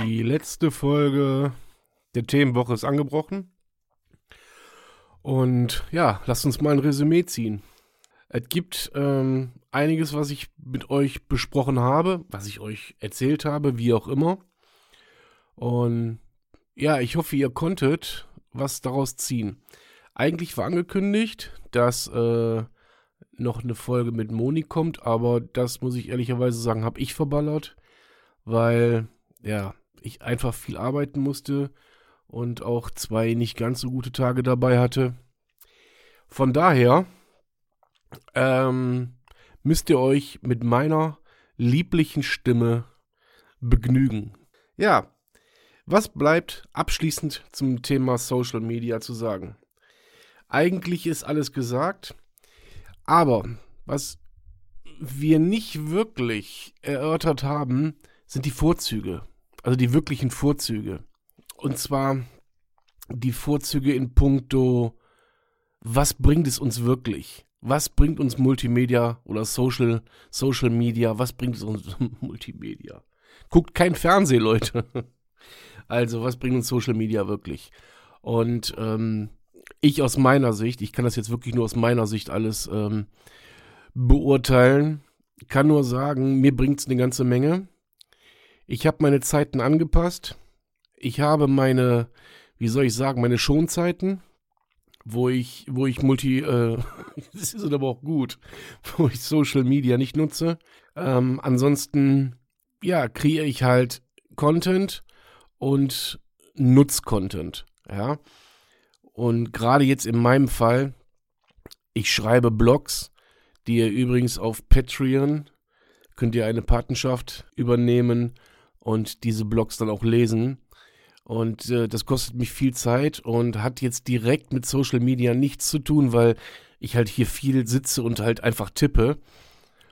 die letzte Folge der Themenwoche ist angebrochen. Und ja, lasst uns mal ein Resümee ziehen. Es gibt ähm, einiges, was ich mit euch besprochen habe, was ich euch erzählt habe, wie auch immer. Und ja, ich hoffe, ihr konntet was daraus ziehen. Eigentlich war angekündigt, dass äh, noch eine Folge mit Moni kommt, aber das muss ich ehrlicherweise sagen, habe ich verballert, weil ja, ich einfach viel arbeiten musste und auch zwei nicht ganz so gute Tage dabei hatte. Von daher ähm, müsst ihr euch mit meiner lieblichen Stimme begnügen. Ja, was bleibt abschließend zum Thema Social Media zu sagen? Eigentlich ist alles gesagt, aber was wir nicht wirklich erörtert haben, sind die Vorzüge. Also die wirklichen Vorzüge. Und zwar die Vorzüge in puncto, was bringt es uns wirklich? Was bringt uns Multimedia oder Social, Social Media? Was bringt es uns Multimedia? Guckt kein Fernsehen, Leute. Also, was bringt uns Social Media wirklich? Und ähm, ich aus meiner Sicht, ich kann das jetzt wirklich nur aus meiner Sicht alles ähm, beurteilen, kann nur sagen, mir bringt es eine ganze Menge. Ich habe meine Zeiten angepasst. Ich habe meine, wie soll ich sagen, meine Schonzeiten, wo ich, wo ich Multi, äh, das ist aber auch gut, wo ich Social Media nicht nutze. Ähm, ansonsten, ja, kreiere ich halt Content und Nutzcontent, ja. Und gerade jetzt in meinem Fall, ich schreibe Blogs, die ihr übrigens auf Patreon könnt ihr eine Patenschaft übernehmen und diese Blogs dann auch lesen. Und äh, das kostet mich viel Zeit und hat jetzt direkt mit Social Media nichts zu tun, weil ich halt hier viel sitze und halt einfach tippe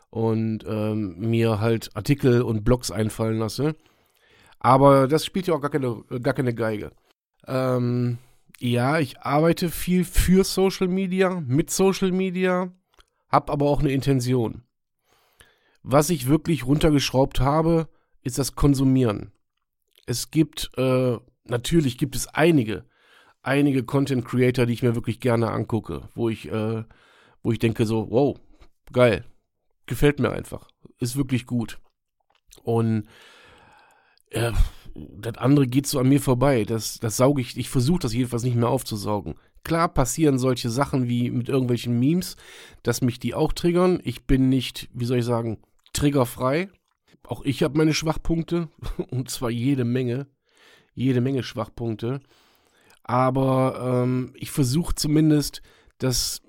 und ähm, mir halt Artikel und Blogs einfallen lasse. Aber das spielt ja auch gar keine, gar keine Geige. Ähm, ja, ich arbeite viel für Social Media, mit Social Media, habe aber auch eine Intention. Was ich wirklich runtergeschraubt habe, ist das Konsumieren. Es gibt, äh, natürlich gibt es einige, einige Content Creator, die ich mir wirklich gerne angucke, wo ich, äh, wo ich denke so, wow, geil, gefällt mir einfach, ist wirklich gut. Und äh, das andere geht so an mir vorbei. Das, das sauge ich, ich versuche das jedenfalls nicht mehr aufzusaugen. Klar passieren solche Sachen wie mit irgendwelchen Memes, dass mich die auch triggern. Ich bin nicht, wie soll ich sagen, triggerfrei. Auch ich habe meine Schwachpunkte und zwar jede Menge, jede Menge Schwachpunkte. Aber ähm, ich versuche zumindest das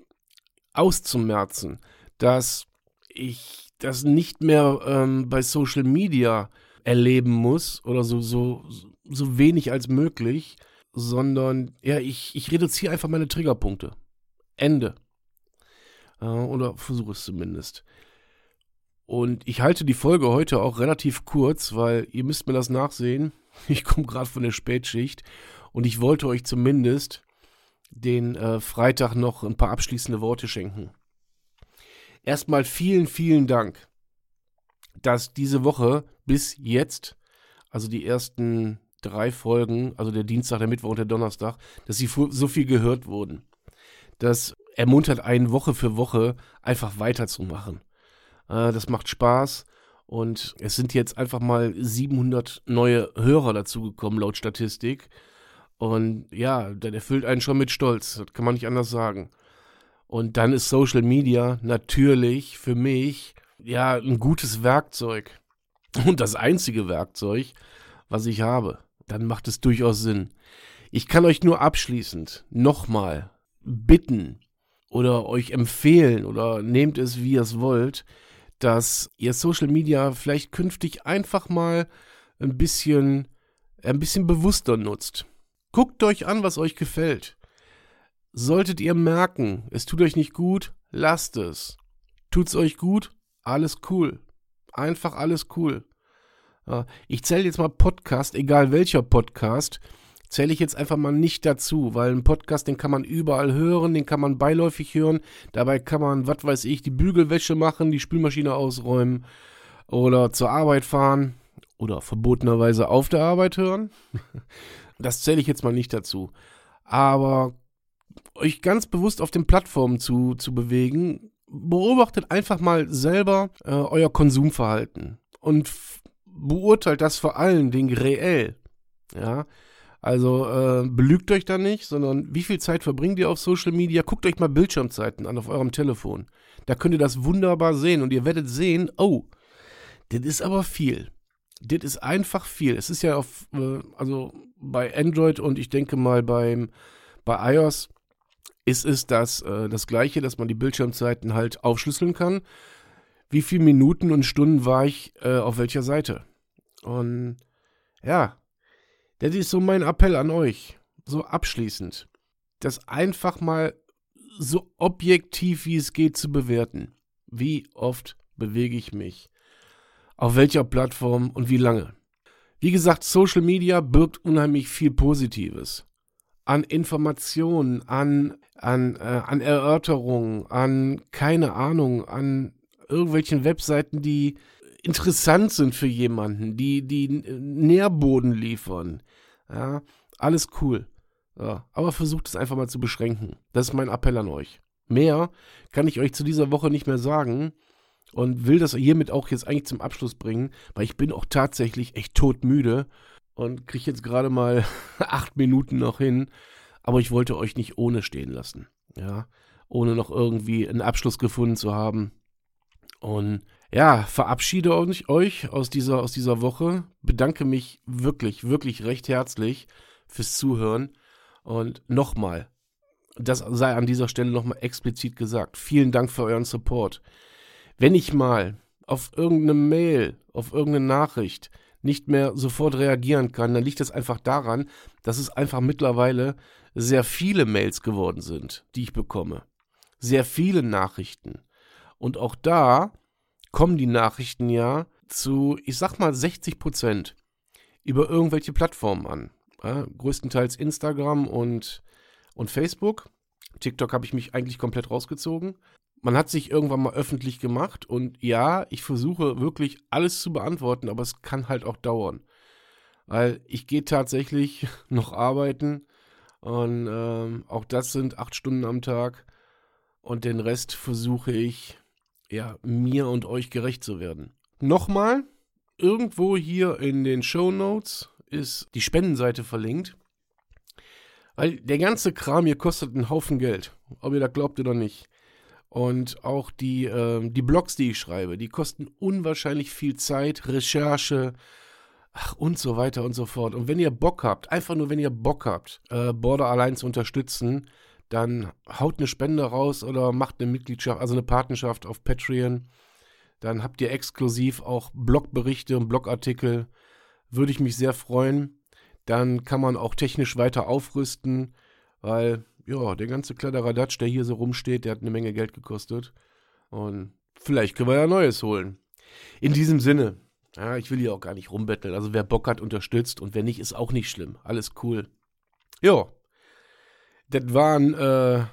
auszumerzen, dass ich das nicht mehr ähm, bei Social Media erleben muss oder so, so, so wenig als möglich, sondern ja, ich, ich reduziere einfach meine Triggerpunkte. Ende. Äh, oder versuche es zumindest. Und ich halte die Folge heute auch relativ kurz, weil ihr müsst mir das nachsehen. Ich komme gerade von der Spätschicht und ich wollte euch zumindest den äh, Freitag noch ein paar abschließende Worte schenken. Erstmal vielen, vielen Dank, dass diese Woche bis jetzt also die ersten drei Folgen, also der Dienstag, der Mittwoch und der Donnerstag, dass sie so viel gehört wurden. Das ermuntert einen Woche für Woche einfach weiterzumachen. Äh, das macht Spaß und es sind jetzt einfach mal 700 neue Hörer dazugekommen laut Statistik. Und ja, das erfüllt einen schon mit Stolz, das kann man nicht anders sagen. Und dann ist Social Media natürlich für mich ja ein gutes Werkzeug und das einzige Werkzeug, was ich habe. Dann macht es durchaus Sinn. Ich kann euch nur abschließend nochmal bitten oder euch empfehlen oder nehmt es, wie ihr es wollt, dass ihr Social Media vielleicht künftig einfach mal ein bisschen, ein bisschen bewusster nutzt. Guckt euch an, was euch gefällt. Solltet ihr merken, es tut euch nicht gut, lasst es. Tut's euch gut, alles cool. Einfach alles cool. Ich zähle jetzt mal Podcast, egal welcher Podcast, zähle ich jetzt einfach mal nicht dazu, weil ein Podcast, den kann man überall hören, den kann man beiläufig hören. Dabei kann man, was weiß ich, die Bügelwäsche machen, die Spülmaschine ausräumen oder zur Arbeit fahren oder verbotenerweise auf der Arbeit hören. Das zähle ich jetzt mal nicht dazu. Aber euch ganz bewusst auf den Plattformen zu, zu bewegen, beobachtet einfach mal selber äh, euer Konsumverhalten und beurteilt das vor allen Dingen reell. Ja, also äh, belügt euch da nicht, sondern wie viel Zeit verbringt ihr auf Social Media? Guckt euch mal Bildschirmzeiten an auf eurem Telefon. Da könnt ihr das wunderbar sehen und ihr werdet sehen, oh, das ist aber viel. Das ist einfach viel. Es ist ja auf, äh, also bei Android und ich denke mal beim, bei iOS ist es das, äh, das Gleiche, dass man die Bildschirmzeiten halt aufschlüsseln kann. Wie viele Minuten und Stunden war ich äh, auf welcher Seite? Und ja, das ist so mein Appell an euch, so abschließend, das einfach mal so objektiv wie es geht zu bewerten. Wie oft bewege ich mich? Auf welcher Plattform und wie lange? Wie gesagt, Social Media birgt unheimlich viel Positives. An Informationen, an, an, äh, an Erörterungen, an keine Ahnung, an irgendwelchen Webseiten, die interessant sind für jemanden, die, die Nährboden liefern. Ja, alles cool. Ja, aber versucht es einfach mal zu beschränken. Das ist mein Appell an euch. Mehr kann ich euch zu dieser Woche nicht mehr sagen und will das hiermit auch jetzt eigentlich zum Abschluss bringen, weil ich bin auch tatsächlich echt todmüde und kriege jetzt gerade mal acht Minuten noch hin. Aber ich wollte euch nicht ohne stehen lassen. Ja, ohne noch irgendwie einen Abschluss gefunden zu haben. Und ja, verabschiede euch aus dieser, aus dieser Woche. Bedanke mich wirklich, wirklich recht herzlich fürs Zuhören. Und nochmal, das sei an dieser Stelle nochmal explizit gesagt. Vielen Dank für euren Support. Wenn ich mal auf irgendeine Mail, auf irgendeine Nachricht nicht mehr sofort reagieren kann, dann liegt das einfach daran, dass es einfach mittlerweile sehr viele Mails geworden sind, die ich bekomme. Sehr viele Nachrichten. Und auch da kommen die Nachrichten ja zu, ich sag mal, 60 Prozent über irgendwelche Plattformen an. Ja, größtenteils Instagram und, und Facebook. TikTok habe ich mich eigentlich komplett rausgezogen. Man hat sich irgendwann mal öffentlich gemacht und ja, ich versuche wirklich alles zu beantworten, aber es kann halt auch dauern. Weil ich gehe tatsächlich noch arbeiten und ähm, auch das sind acht Stunden am Tag und den Rest versuche ich ja, mir und euch gerecht zu werden. Nochmal, irgendwo hier in den Show Notes ist die Spendenseite verlinkt. Weil der ganze Kram hier kostet einen Haufen Geld, ob ihr das glaubt oder nicht. Und auch die, äh, die Blogs, die ich schreibe, die kosten unwahrscheinlich viel Zeit, Recherche, ach und so weiter und so fort. Und wenn ihr Bock habt, einfach nur wenn ihr Bock habt, äh, Border allein zu unterstützen, dann haut eine Spende raus oder macht eine Mitgliedschaft, also eine Patenschaft auf Patreon. Dann habt ihr exklusiv auch Blogberichte und Blogartikel. Würde ich mich sehr freuen. Dann kann man auch technisch weiter aufrüsten, weil, ja, der ganze Kladderadatsch, der hier so rumsteht, der hat eine Menge Geld gekostet. Und vielleicht können wir ja Neues holen. In diesem Sinne, ja, ich will hier auch gar nicht rumbetteln. Also wer Bock hat, unterstützt und wer nicht, ist auch nicht schlimm. Alles cool. Ja, das waren äh,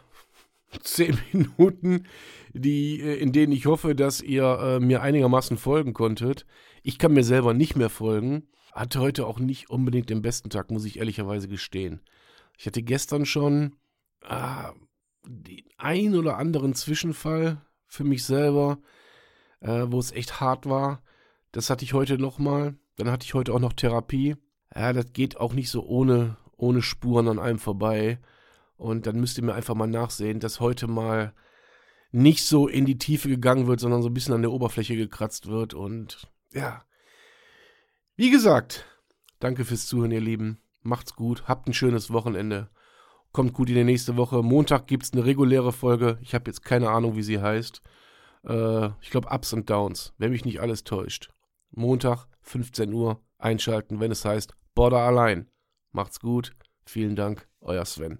zehn Minuten, die, äh, in denen ich hoffe, dass ihr äh, mir einigermaßen folgen konntet. Ich kann mir selber nicht mehr folgen. Hatte heute auch nicht unbedingt den besten Tag, muss ich ehrlicherweise gestehen. Ich hatte gestern schon ah, den ein oder anderen Zwischenfall für mich selber, äh, wo es echt hart war. Das hatte ich heute nochmal. Dann hatte ich heute auch noch Therapie. Ja, das geht auch nicht so ohne, ohne Spuren an einem vorbei. Und dann müsst ihr mir einfach mal nachsehen, dass heute mal nicht so in die Tiefe gegangen wird, sondern so ein bisschen an der Oberfläche gekratzt wird. Und ja, wie gesagt, danke fürs Zuhören, ihr Lieben. Macht's gut, habt ein schönes Wochenende. Kommt gut in die nächste Woche. Montag gibt's eine reguläre Folge. Ich habe jetzt keine Ahnung, wie sie heißt. Äh, ich glaube Ups und Downs, wenn mich nicht alles täuscht. Montag, 15 Uhr, einschalten, wenn es heißt Border allein. Macht's gut. Vielen Dank, euer Sven.